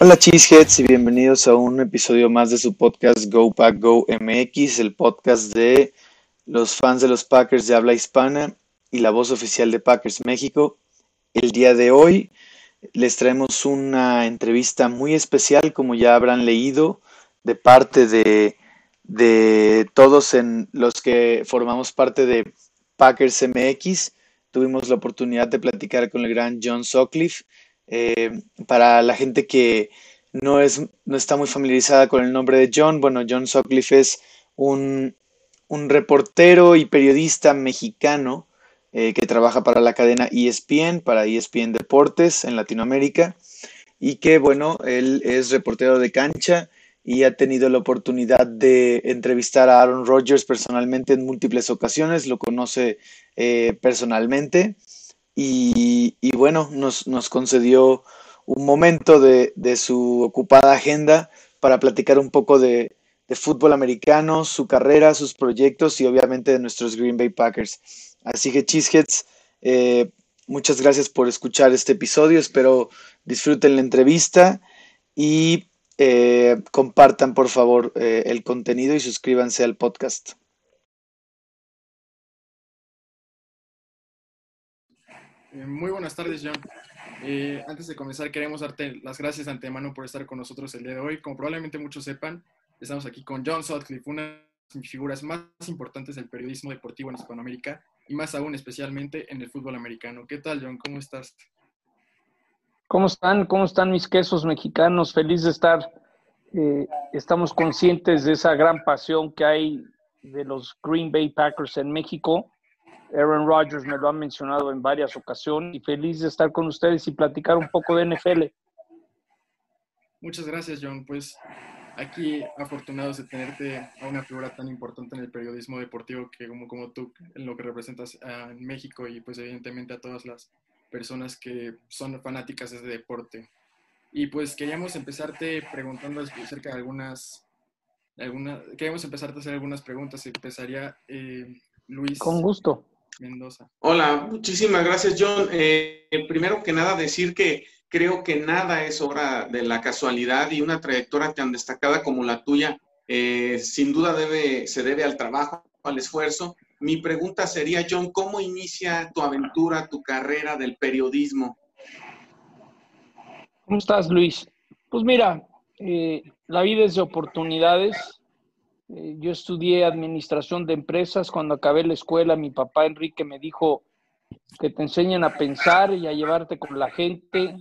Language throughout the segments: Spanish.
Hola Cheeseheads y bienvenidos a un episodio más de su podcast Go Pack Go MX, el podcast de los fans de los Packers de habla hispana y la voz oficial de Packers México. El día de hoy les traemos una entrevista muy especial, como ya habrán leído, de parte de, de todos en los que formamos parte de Packers MX. Tuvimos la oportunidad de platicar con el gran John Sutcliffe eh, para la gente que no, es, no está muy familiarizada con el nombre de John, bueno, John Sutcliffe es un, reportero y periodista mexicano eh, que trabaja para la cadena ESPN, para ESPN Deportes en Latinoamérica, y que, bueno, él es reportero de cancha y ha tenido la oportunidad de entrevistar a Aaron Rodgers personalmente en múltiples ocasiones, lo conoce eh, personalmente y, bueno, nos, concedió un momento de, su ocupada agenda para platicar un poco de, fútbol americano, su carrera, sus proyectos y obviamente de nuestros Green Bay Packers. Así que Cheeseheads, eh, muchas gracias por escuchar este episodio, espero disfruten la entrevista y eh, compartan por favor eh, el contenido y suscríbanse al podcast. Muy buenas tardes, John. Eh, antes de comenzar, queremos darte las gracias de antemano por estar con nosotros el día de hoy. Como probablemente muchos sepan, estamos aquí con John Sutcliffe, una de las figuras más importantes del periodismo deportivo en Hispanoamérica y más aún especialmente en el fútbol americano. ¿Qué tal, John? ¿Cómo estás? ¿Cómo están? ¿Cómo están mis quesos mexicanos? Feliz de estar. Eh, estamos conscientes de esa gran pasión que hay de los Green Bay Packers en México Aaron Rodgers me lo ha mencionado en varias ocasiones y feliz de estar con ustedes y platicar un poco de NFL. Muchas gracias, John. Pues aquí afortunados de tenerte a una figura tan importante en el periodismo deportivo que como, como tú, en lo que representas en México y pues evidentemente a todas las personas que son fanáticas de este deporte. Y pues queríamos empezarte preguntando acerca de algunas, alguna, queríamos empezarte a hacer algunas preguntas. Empezaría eh, Luis. Con gusto. Mendoza. Hola, muchísimas gracias, John. Eh, primero que nada, decir que creo que nada es obra de la casualidad y una trayectoria tan destacada como la tuya, eh, sin duda debe, se debe al trabajo, al esfuerzo. Mi pregunta sería, John, ¿cómo inicia tu aventura, tu carrera del periodismo? ¿Cómo estás, Luis? Pues mira, eh, la vida es de oportunidades eh, yo estudié administración de empresas. Cuando acabé la escuela, mi papá Enrique me dijo que te enseñen a pensar y a llevarte con la gente.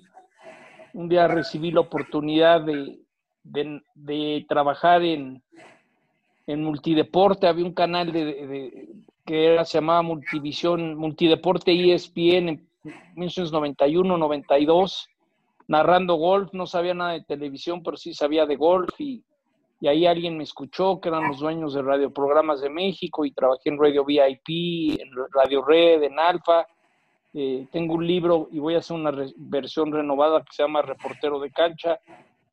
Un día recibí la oportunidad de, de, trabajar en, en multideporte. Había un canal de, que era, se llamaba Multivisión, Multideporte ESPN en 1991, 92, narrando golf. No sabía nada de televisión, pero sí sabía de golf y y ahí alguien me escuchó, que eran los dueños de radioprogramas de México, y trabajé en Radio VIP, en Radio Red, en Alfa. Eh, tengo un libro y voy a hacer una versión renovada que se llama Reportero de Cancha,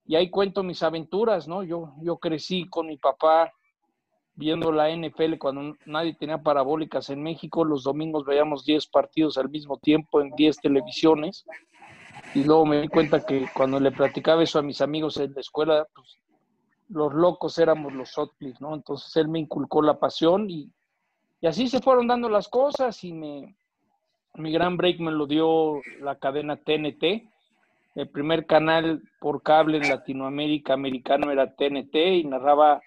y ahí cuento mis aventuras, ¿no? Yo, yo crecí con mi papá viendo la NFL cuando nadie tenía parabólicas en México, los domingos veíamos 10 partidos al mismo tiempo en 10 televisiones, y luego me di cuenta que cuando le platicaba eso a mis amigos en la escuela, pues los locos éramos los Sutcliffe, ¿no? Entonces él me inculcó la pasión y, y así se fueron dando las cosas y me, mi gran break me lo dio la cadena TNT. El primer canal por cable en Latinoamérica americano era TNT y narraba,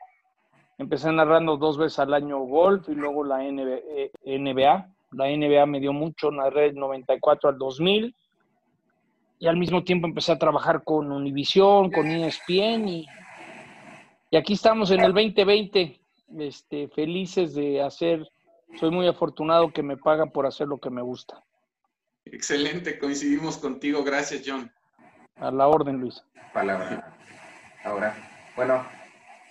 empecé narrando dos veces al año golf y luego la NBA. Eh, la NBA me dio mucho, narré del 94 al 2000 y al mismo tiempo empecé a trabajar con Univision, con ESPN y y aquí estamos en el 2020, este, felices de hacer, soy muy afortunado que me pagan por hacer lo que me gusta. Excelente, coincidimos contigo, gracias John. A la orden, Luis. Palabra. Ahora, bueno,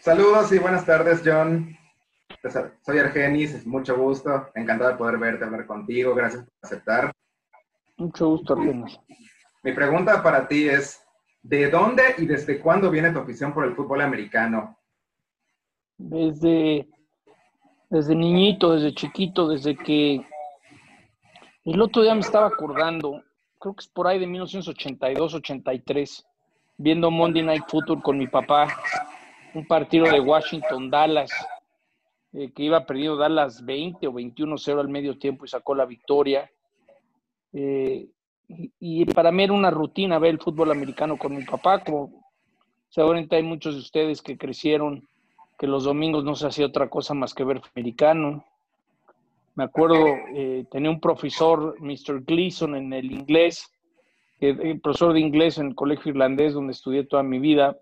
saludos y buenas tardes, John. Soy Argenis, es mucho gusto, encantado de poder verte, hablar contigo, gracias por aceptar. Mucho gusto, Argenis. Mi pregunta para ti es, ¿De dónde y desde cuándo viene tu afición por el fútbol americano? Desde, desde niñito, desde chiquito, desde que el otro día me estaba acordando, creo que es por ahí de 1982, 83. viendo Monday Night Football con mi papá, un partido de Washington-Dallas, eh, que iba perdiendo Dallas 20 o 21-0 al medio tiempo y sacó la victoria. Eh, y, para mí era una rutina ver el fútbol americano con mi papá, como seguramente hay muchos de ustedes que crecieron que los domingos no se hacía otra cosa más que ver americano. Me acuerdo, eh, tenía un profesor, Mr. Gleason, en el inglés, que, profesor de inglés en el colegio irlandés donde estudié toda mi vida,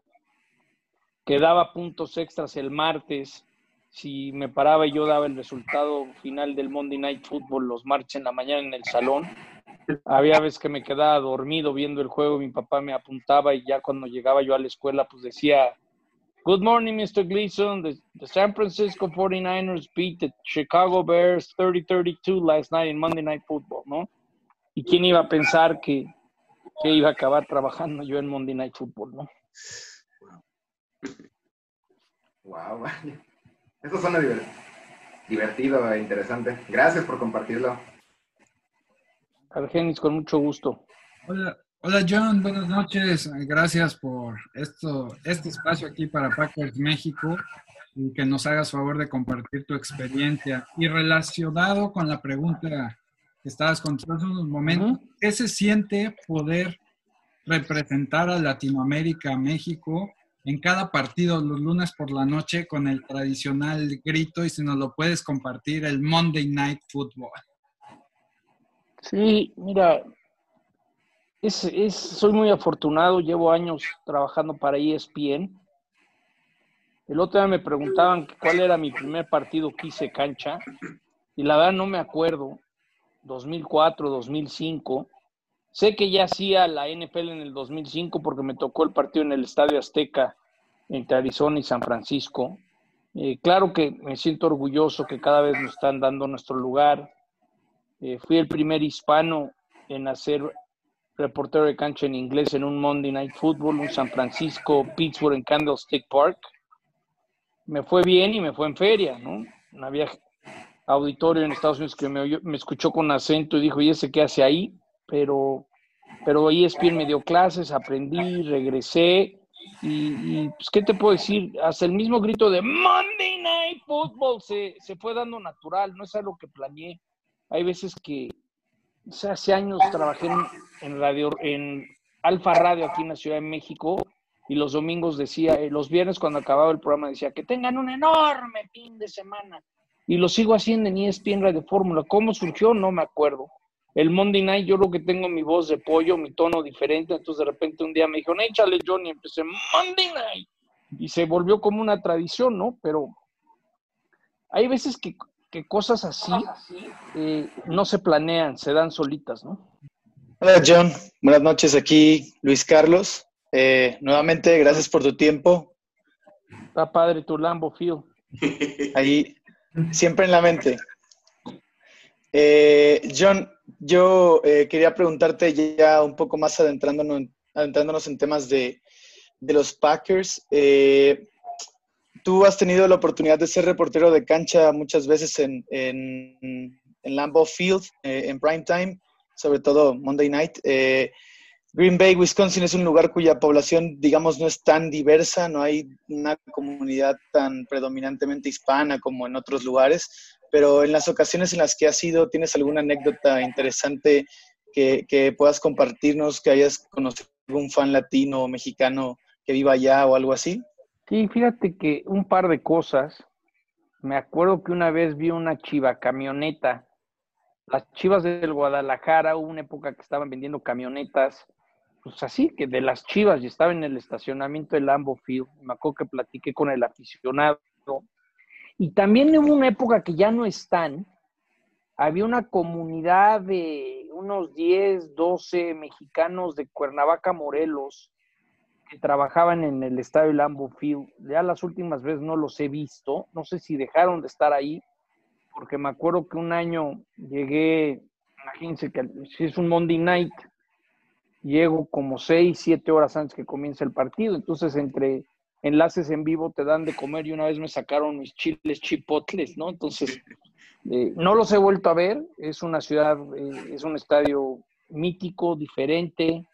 que daba puntos extras el martes. Si me paraba y yo daba el resultado final del Monday Night Football los martes en la mañana en el salón, había veces que me quedaba dormido viendo el juego, mi papá me apuntaba y ya cuando llegaba yo a la escuela, pues decía, Good morning, Mr. Gleason. The, San Francisco 49ers beat the Chicago Bears 30-32 last night in Monday Night Football, ¿no? ¿Y quién iba a pensar que, que iba a acabar trabajando yo en Monday Night Football, ¿no? Wow, eso suena divertido e interesante. Gracias por compartirlo. Argenis, con mucho gusto. Hola, hola John, buenas noches. Gracias por esto, este espacio aquí para Packers México y que nos hagas favor de compartir tu experiencia. Y relacionado con la pregunta que estabas contando en unos momentos, ¿qué se siente poder representar a Latinoamérica, México, en cada partido los lunes por la noche con el tradicional grito y si nos lo puedes compartir, el Monday Night Football? Sí, mira, es, soy muy afortunado, llevo años trabajando para ESPN. El otro día me preguntaban cuál era mi primer partido que hice cancha y la verdad no me acuerdo, 2004, 2005. Sé que ya hacía la NFL en el 2005 porque me tocó el partido en el Estadio Azteca entre Arizona y San Francisco. Eh, claro que me siento orgulloso que cada vez nos están dando nuestro lugar. Eh, fui el primer hispano en hacer reportero de cancha en inglés en un Monday Night Football, un San Francisco, Pittsburgh en Candlestick Park. Me fue bien y me fue en feria, ¿no? Había auditorio en Estados Unidos que me, escuchó con acento y dijo, ¿y ese qué hace ahí? Pero, pero ESPN me dio clases, aprendí, regresé y, pues, ¿qué te puedo decir? Hasta el mismo grito de Monday Night Football se fue dando natural, no es algo que planeé. Hay veces que, hace años trabajé en, radio, en Alfa Radio aquí en la Ciudad de México y los domingos decía, eh, los viernes cuando acababa el programa decía que tengan un enorme fin de semana. Y lo sigo haciendo en ESPN Radio Fórmula. ¿Cómo surgió? No me acuerdo. El Monday Night, yo creo que tengo mi voz de pollo, mi tono diferente. Entonces de repente un día me dijo, échale Johnny, empecé Monday Night. Y se volvió como una tradición, ¿no? Pero hay veces que que cosas así eh, no se planean, se dan solitas, ¿no? Hola John, buenas noches aquí Luis Carlos. Eh, nuevamente, gracias por tu tiempo. Está padre tu Lambo, Phil. Ahí, siempre en la mente. Eh, John, yo quería preguntarte ya un poco más adentrándonos, adentrándonos en temas de, de los Packers tú has tenido la oportunidad de ser reportero de cancha muchas veces en, en, Lambeau Field, eh, en prime time, sobre todo Monday Night. Eh, Green Bay, Wisconsin es un lugar cuya población, digamos, no es tan diversa, no hay una comunidad tan predominantemente hispana como en otros lugares, pero en las ocasiones en las que has ido, ¿tienes alguna anécdota interesante que, que puedas compartirnos, que hayas conocido algún fan latino o mexicano que viva allá o algo así? Sí, fíjate que un par de cosas. Me acuerdo que una vez vi una chiva camioneta. Las chivas del Guadalajara, hubo una época que estaban vendiendo camionetas, pues así, que de las chivas, y estaba en el estacionamiento del Lambo Field. Me acuerdo que platiqué con el aficionado. Y también hubo una época que ya no están. Había una comunidad de unos 10, 12 mexicanos de Cuernavaca, Morelos, trabajaban en el estadio Lambo Field. Ya las últimas veces no los he visto. No sé si dejaron de estar ahí, porque me acuerdo que un año llegué, imagínense que si es un Monday night, llego como seis, siete horas antes que comience el partido. Entonces, entre enlaces en vivo te dan de comer y una vez me sacaron mis chiles chipotles, ¿no? Entonces, eh, no los he vuelto a ver. Es una ciudad, eh, es un estadio mítico, diferente.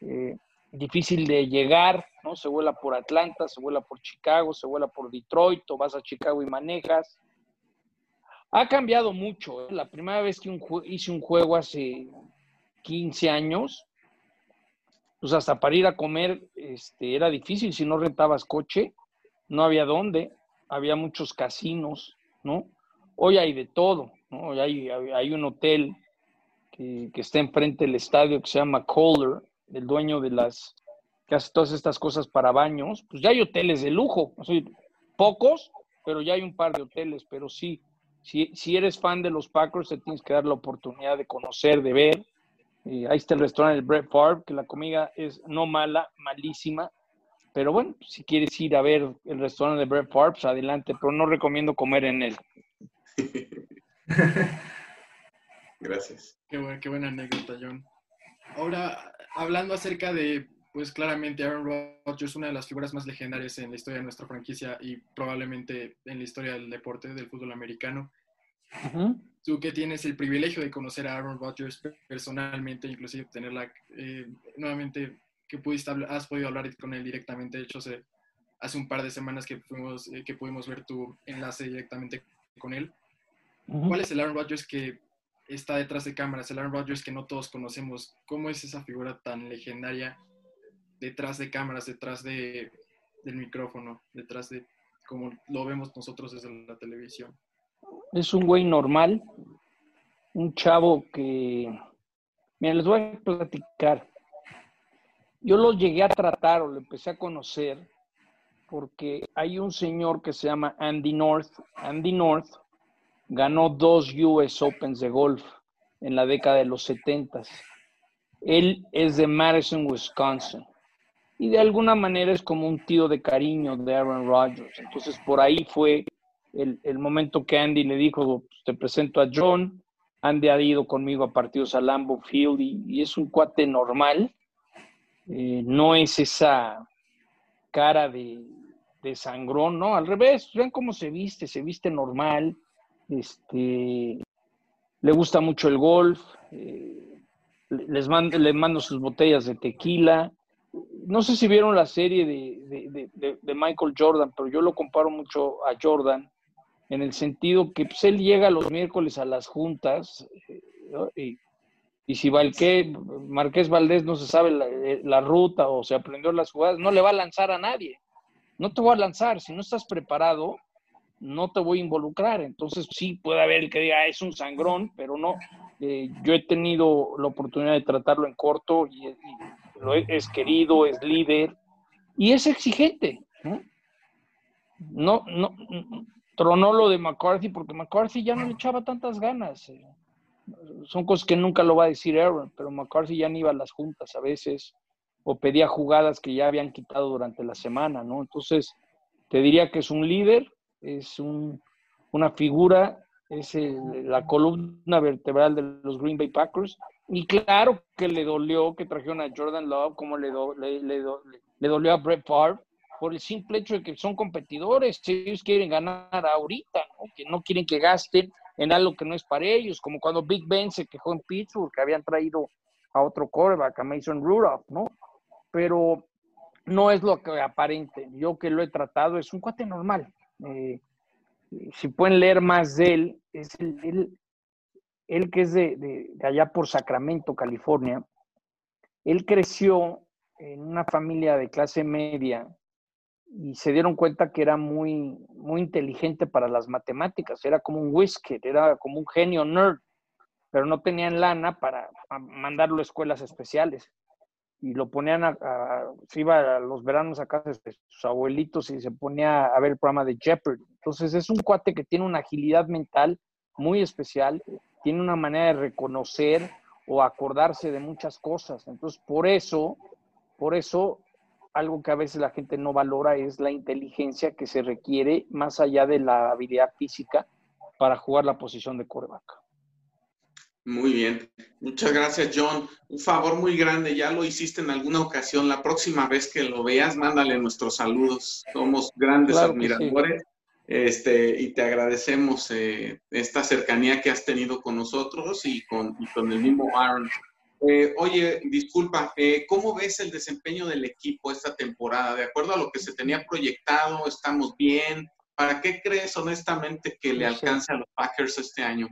Eh, difícil de llegar, ¿no? Se vuela por Atlanta, se vuela por Chicago, se vuela por Detroit, o vas a Chicago y manejas. Ha cambiado mucho. ¿eh? La primera vez que hice un juego hace 15 años, pues hasta para ir a comer este, era difícil si no rentabas coche, no había dónde, había muchos casinos, ¿no? Hoy hay de todo, ¿no? Hoy hay, hay un hotel que, que, está enfrente del estadio que se llama Kohler, el dueño de las, que hace todas estas cosas para baños, pues ya hay hoteles de lujo, pocos, pero ya hay un par de hoteles, pero sí, si, si eres fan de los Packers, te tienes que dar la oportunidad de conocer, de ver. ahí está el restaurante del Brett Favre, que la comida es no mala, malísima, pero bueno, si quieres ir a ver el restaurante de Brett Favre, pues adelante, pero no recomiendo comer en él. Gracias. Qué, qué buena anécdota, John. Ahora, hablando acerca de, pues claramente Aaron Rodgers, una de las figuras más legendarias en la historia de nuestra franquicia y probablemente en la historia del deporte, del fútbol americano. Tú que tienes el privilegio de conocer a Aaron Rodgers personalmente, inclusive tenerla eh, nuevamente, que pudiste has podido hablar con él directamente. De hecho, hace, hace un par de semanas que, fuimos, eh, que pudimos ver tu enlace directamente con él. ¿Cuál es el Aaron Rodgers que está detrás de cámaras, el Aaron Rodgers que no todos conocemos. ¿Cómo es esa figura tan legendaria detrás de cámaras, detrás de, del micrófono, detrás de como lo vemos nosotros desde la televisión? Es un güey normal, un chavo que, mira, les voy a platicar. Yo lo llegué a tratar o lo empecé a conocer porque hay un señor que se llama Andy North. Andy North ganó dos US Opens de golf en la década de los 70. Él es de Madison, Wisconsin. Y de alguna manera es como un tío de cariño de Aaron Rodgers. Entonces por ahí fue el, momento que Andy le dijo, pues, te presento a John. Andy ha ido conmigo a partidos a Lambeau Field y, es un cuate normal. Eh, no es esa cara de, de sangrón, no, al revés, vean cómo se viste, se viste normal, este, le gusta mucho el golf, eh, les mando, le mando sus botellas de tequila. No sé si vieron la serie de, Michael Jordan, pero yo lo comparo mucho a Jordan en el sentido que pues, él llega los miércoles a las juntas eh, y, si Valqué, Marqués Valdés no se sabe la, eh, la, ruta o se aprendió las jugadas, no le va a lanzar a nadie. No te voy a lanzar. Si no estás preparado, no te voy a involucrar. Entonces sí puede haber el que diga, ah, es un sangrón, pero no. Eh, yo he tenido la oportunidad de tratarlo en corto y, es querido, es líder y es exigente. ¿no? No, tronó lo de McCarthy porque McCarthy ya no le echaba tantas ganas. Eh. Son cosas que nunca lo va a decir Aaron, pero McCarthy ya no iba a las juntas a veces o pedía jugadas que ya habían quitado durante la semana, ¿no? Entonces, te diría que es un líder, es una figura, es la columna vertebral de los Green Bay Packers. Y claro que le dolió que trajeron a Jordan Love, como le, le, dolió a Brett Favre, por el simple hecho de que son competidores. Ellos quieren ganar ahorita, ¿no? que no quieren que gasten en algo que no es para ellos, como cuando Big Ben se quejó en Pittsburgh, que habían traído a otro quarterback, a Mason Rudolph, ¿no? Pero no es lo que aparente. Yo que lo he tratado, es un cuate normal. Eh, si pueden leer más de él, es el, él, que es de, allá por Sacramento, California. Él creció en una familia de clase media y se dieron cuenta que era muy, muy inteligente para las matemáticas, era como un whisker, era como un genio nerd, pero no tenían lana para mandarlo a escuelas especiales y lo ponían a, se iba a los veranos a casa de sus abuelitos y se ponía a ver el programa de Jeopardy. Entonces es un cuate que tiene una agilidad mental muy especial, tiene una manera de reconocer o acordarse de muchas cosas. Entonces por eso, por eso algo que a veces la gente no valora es la inteligencia que se requiere más allá de la habilidad física para jugar la posición de coreback. Muy bien. Muchas gracias, John. Un favor muy grande, ya lo hiciste en alguna ocasión. La próxima vez que lo veas, mándale nuestros saludos. Somos grandes admiradores. Este, y te agradecemos eh, esta cercanía que has tenido con nosotros y con, con el mismo Aaron. Eh, oye, disculpa, eh, ¿cómo ves el desempeño del equipo esta temporada? De acuerdo a lo que se tenía proyectado, ¿estamos bien? ¿Para qué crees honestamente que le alcance a los Packers este año?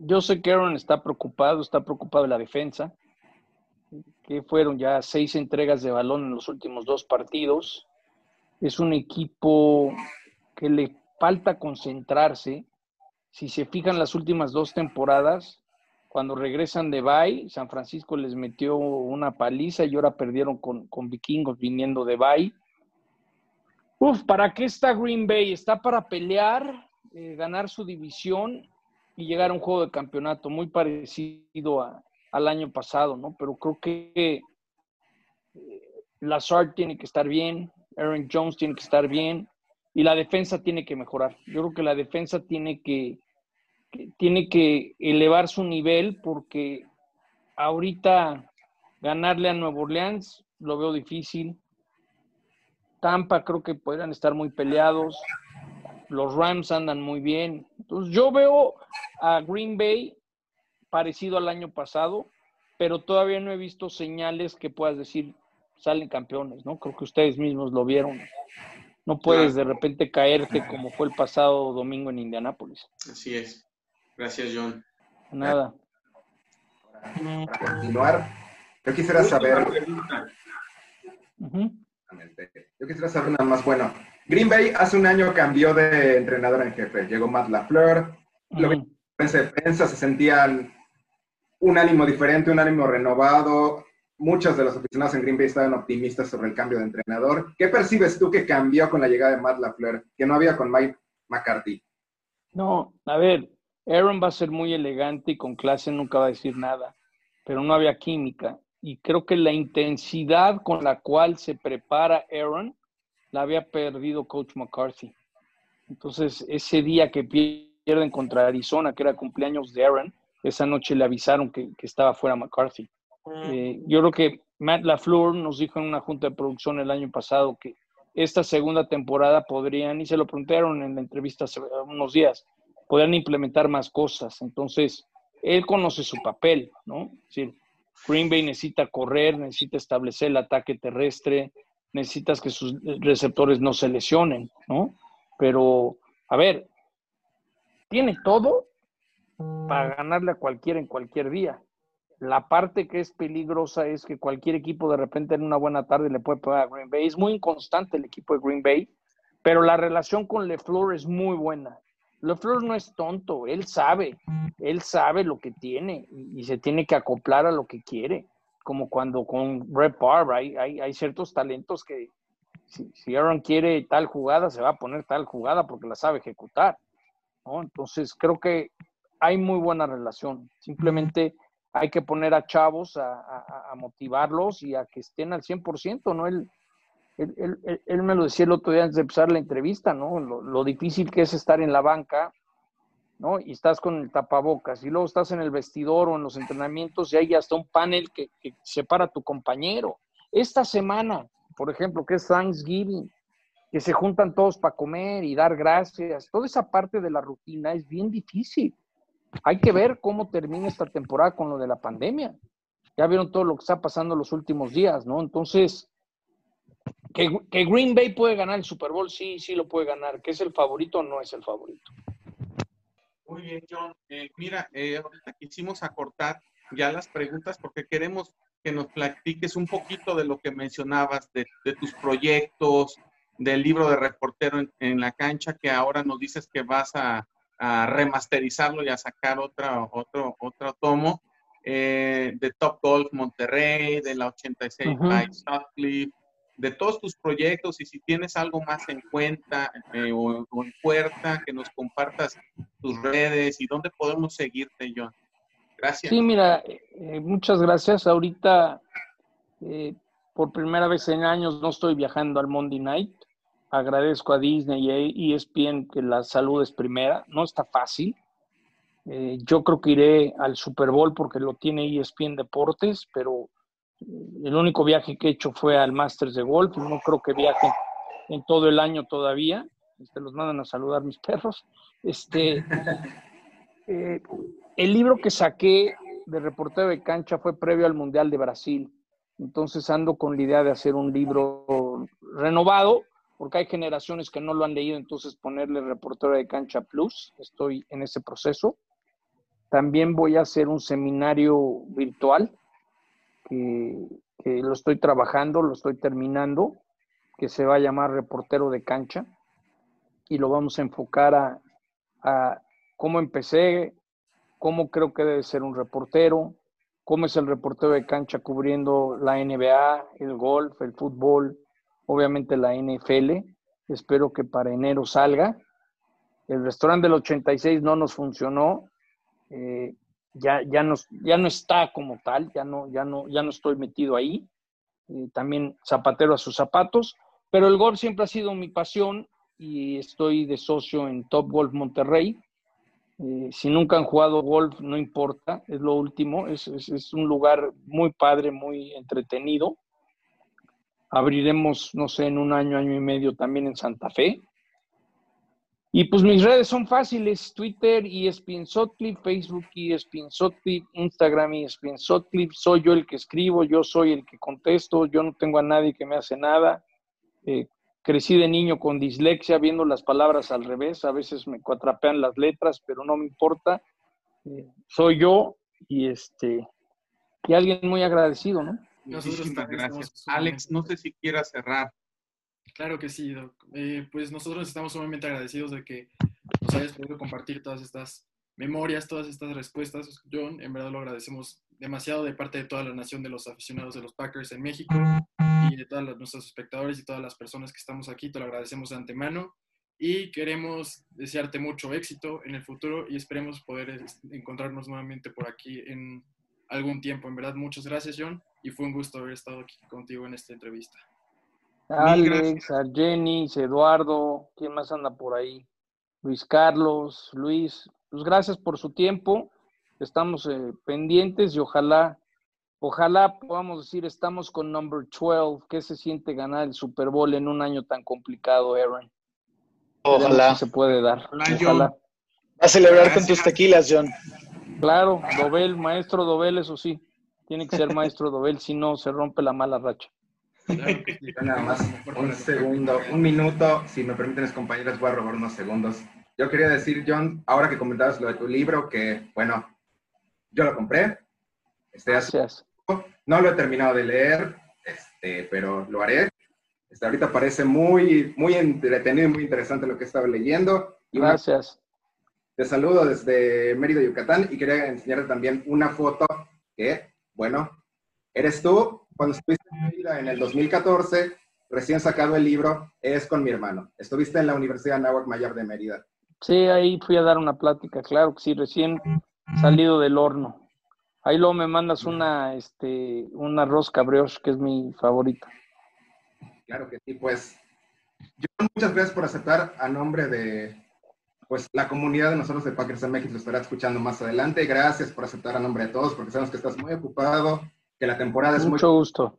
Yo sé que Aaron está preocupado, está preocupado de la defensa, que fueron ya seis entregas de balón en los últimos dos partidos. Es un equipo que le falta concentrarse. Si se fijan las últimas dos temporadas, cuando regresan de Bay, San Francisco les metió una paliza y ahora perdieron con, vikingos viniendo de Bay. Uf, ¿para qué está Green Bay? Está para pelear, eh, ganar su división y llegar a un juego de campeonato muy parecido al año pasado, ¿no? Pero creo que eh, Lazard tiene que estar bien, Aaron Jones tiene que estar bien y la defensa tiene que mejorar. Yo creo que la defensa tiene que, tiene que elevar su nivel porque ahorita ganarle a Nuevo Orleans lo veo difícil. Tampa creo que podrían estar muy peleados. Los Rams andan muy bien. Entonces yo veo a Green Bay parecido al año pasado, pero todavía no he visto señales que puedas decir salen campeones, ¿no? Creo que ustedes mismos lo vieron. No puedes de repente caerte como fue el pasado domingo en Indianápolis. Así es. Gracias, John. Nada. Para continuar, yo quisiera saber. Yo quisiera saber nada más. Bueno, Green Bay hace un año cambió de entrenador en jefe. Llegó Matt LaFleur. Lo que en se sentían un ánimo diferente, un ánimo renovado. Muchos de los aficionados en Green Bay estaban optimistas sobre el cambio de entrenador. ¿Qué percibes tú que cambió con la llegada de Matt LaFleur, que no había con Mike McCarthy? No, a ver, Aaron va a ser muy elegante y con clase nunca va a decir nada, pero no había química. Y creo que la intensidad con la cual se prepara Aaron la había perdido Coach McCarthy. Entonces, ese día que pierden contra Arizona, que era cumpleaños de Aaron, esa noche le avisaron que, estaba fuera McCarthy. Mm. Eh, yo creo que Matt LaFleur nos dijo en una junta de producción el año pasado que esta segunda temporada podrían, y se lo preguntaron en la entrevista hace unos días, podrían implementar más cosas. Entonces, él conoce su papel, ¿no? Es decir, Green Bay necesita correr, necesita establecer el ataque terrestre, necesitas que sus receptores no se lesionen, ¿no? Pero, a ver, tiene todo para ganarle a cualquiera en cualquier día. La parte que es peligrosa es que cualquier equipo de repente en una buena tarde le puede pegar a Green Bay. Es muy inconstante el equipo de Green Bay, pero la relación con LeFleur es muy buena. LeFleur no es tonto, él sabe, él sabe lo que tiene y, se tiene que acoplar a lo que quiere. Como cuando con Brett Favre hay, hay, ciertos talentos que si, Aaron quiere tal jugada, se va a poner tal jugada porque la sabe ejecutar. Entonces creo que hay muy buena relación. Simplemente hay que poner a chavos a, motivarlos y a que estén al 100%, ¿no? Él, él, me lo decía el otro día antes de empezar la entrevista, ¿no? Lo, difícil que es estar en la banca, ¿no? Y estás con el tapabocas, y luego estás en el vestidor o en los entrenamientos y hay hasta un panel que, separa a tu compañero. Esta semana, por ejemplo, que es Thanksgiving, que se juntan todos para comer y dar gracias, toda esa parte de la rutina es bien difícil. Hay que ver cómo termina esta temporada con lo de la pandemia. Ya vieron todo lo que está pasando los últimos días, ¿no? Entonces, que, Green Bay puede ganar el Super Bowl, sí, sí lo puede ganar. ¿Que es el favorito no es el favorito? Muy bien, John. Eh, mira, eh, ahorita quisimos acortar ya las preguntas porque queremos que nos platiques un poquito de lo que mencionabas, de, tus proyectos, del libro de reportero en, la cancha, que ahora nos dices que vas a, remasterizarlo y a sacar otra, otro, otro tomo, eh, de Top Golf Monterrey, de la 86 by Sutcliffe, de todos tus proyectos y si tienes algo más en cuenta eh, o, en puerta, que nos compartas tus redes y dónde podemos seguirte, John. Gracias. Sí, mira, eh, muchas gracias. Ahorita, eh, por primera vez en años, no estoy viajando al Monday Night. Agradezco a Disney y a ESPN que la salud es primera. No está fácil. yo creo que iré al Super Bowl porque lo tiene ESPN Deportes, pero el único viaje que he hecho fue al Masters de Golf. No creo que viaje en todo el año todavía. Este, los mandan a saludar mis perros. Este, eh, el libro que saqué de reportero de cancha fue previo al Mundial de Brasil. Entonces ando con la idea de hacer un libro renovado, porque hay generaciones que no lo han leído, entonces ponerle reportero de cancha plus. Estoy en ese proceso. También voy a hacer un seminario virtual que, lo estoy trabajando, lo estoy terminando, que se va a llamar reportero de cancha y lo vamos a enfocar a, a cómo empecé, cómo creo que debe ser un reportero, cómo es el reportero de cancha cubriendo la NBA, el golf, el fútbol, obviamente la NFL. Espero que para enero salga. El restaurante del 86 no nos funcionó. Eh, ya, ya, ya no está como tal, ya no, ya no, ya no estoy metido ahí. Eh, también zapatero a sus zapatos. Pero el golf siempre ha sido mi pasión y estoy de socio en Top Golf Monterrey. Eh, si nunca han jugado golf, no importa, es lo último. Es, es, un lugar muy padre, muy entretenido. Abriremos, no sé, en un año, año y medio también en Santa Fe. Y pues mis redes son fáciles, Twitter y Sotcliffe, Facebook y Sotcliffe, Instagram y Sotcliffe. Soy yo el que escribo, yo soy el que contesto, yo no tengo a nadie que me hace nada. Eh, crecí de niño con dislexia, viendo las palabras al revés, a veces me cuatrapean las letras, pero no me importa. Eh, soy yo y este y alguien muy agradecido, ¿no? Muchísimas gracias. Alex, no sé si quieras cerrar. Claro que sí, Doc. Eh, pues nosotros estamos sumamente agradecidos de que nos hayas podido compartir todas estas memorias, todas estas respuestas. John, en verdad lo agradecemos demasiado de parte de toda la nación de los aficionados de los Packers en México y de todos nuestros espectadores y todas las personas que estamos aquí. Te lo agradecemos de antemano y queremos desearte mucho éxito en el futuro y esperemos poder este, encontrarnos nuevamente por aquí en algún tiempo. En verdad, muchas gracias, John, y fue un gusto haber estado aquí contigo en esta entrevista. Alex, a Jenny, Eduardo, ¿quién más anda por ahí? Luis Carlos, Luis, pues gracias por su tiempo estamos eh, pendientes y ojalá, ojalá podamos decir, estamos con number 12, ¿qué se siente ganar el Super Bowl en un año tan complicado, Aaron? Ojalá. se puede dar. Ojalá. Va a celebrar con tus tequilas, John. Claro, Dobel, maestro Dobel, eso sí. Tiene que ser maestro Dobel, si no se rompe la mala racha. Nada más un segundo, un minuto, si me permiten mis compañeros, voy a robar unos segundos. Yo quería decir, John, ahora que comentabas lo de tu libro, que bueno, yo lo compré. Este, Gracias. No lo he terminado de leer, este, pero lo haré. Este, ahorita parece muy, muy entretenido y muy interesante lo que estaba leyendo. Gracias. te saludo desde Mérida, Yucatán, y quería enseñarte también una foto que, bueno, eres tú cuando estuviste en Mérida en el 2014, recién sacado el libro, es con mi hermano. Estuviste en la Universidad Nahuac Mayor de Mérida. Sí, ahí fui a dar una plática, claro que sí, recién salido del horno. Ahí luego me mandas una, este, un arroz cabrioche, que es mi favorita. Claro que sí, pues. Yo muchas gracias por aceptar a nombre de pues la comunidad de nosotros de Packers en México lo estará escuchando más adelante. Gracias por aceptar a nombre de todos, porque sabemos que estás muy ocupado, que la temporada es muy... Mucho gusto.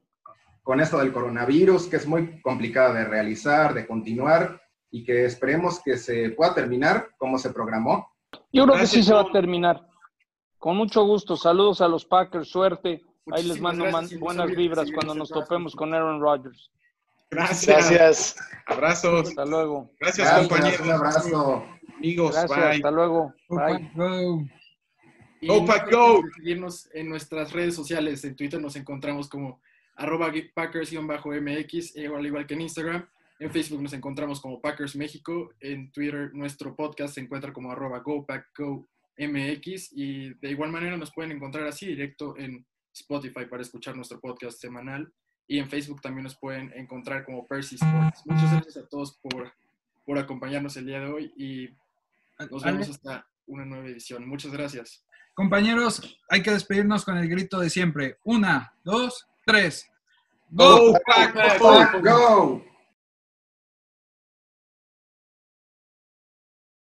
Con esto del coronavirus, que es muy complicada de realizar, de continuar, y que esperemos que se pueda terminar como se programó. Yo creo que sí se va a terminar. Con mucho gusto. Saludos a los Packers. Suerte. Ahí les mando buenas vibras cuando nos topemos con Aaron Rodgers. Gracias. Gracias. Abrazos. Hasta luego. Gracias, compañeros. Un abrazo. Amigos, Gracias, Hasta luego. Bye. Pack, go. Seguirnos en nuestras redes sociales. En Twitter nos encontramos como arroba Packers-MX, al igual que en Instagram. En Facebook nos encontramos como Packers México. En Twitter nuestro podcast se encuentra como arroba GoPackGoMX. Y de igual manera nos pueden encontrar así directo en Spotify para escuchar nuestro podcast semanal. Y en Facebook también nos pueden encontrar como Percy Sports. Muchas gracias a todos por, por acompañarnos el día de hoy y nos vemos hasta una nueva edición. Muchas gracias. Compañeros, hay que despedirnos con el grito de siempre. Una, dos, tres. Go, Pack, go.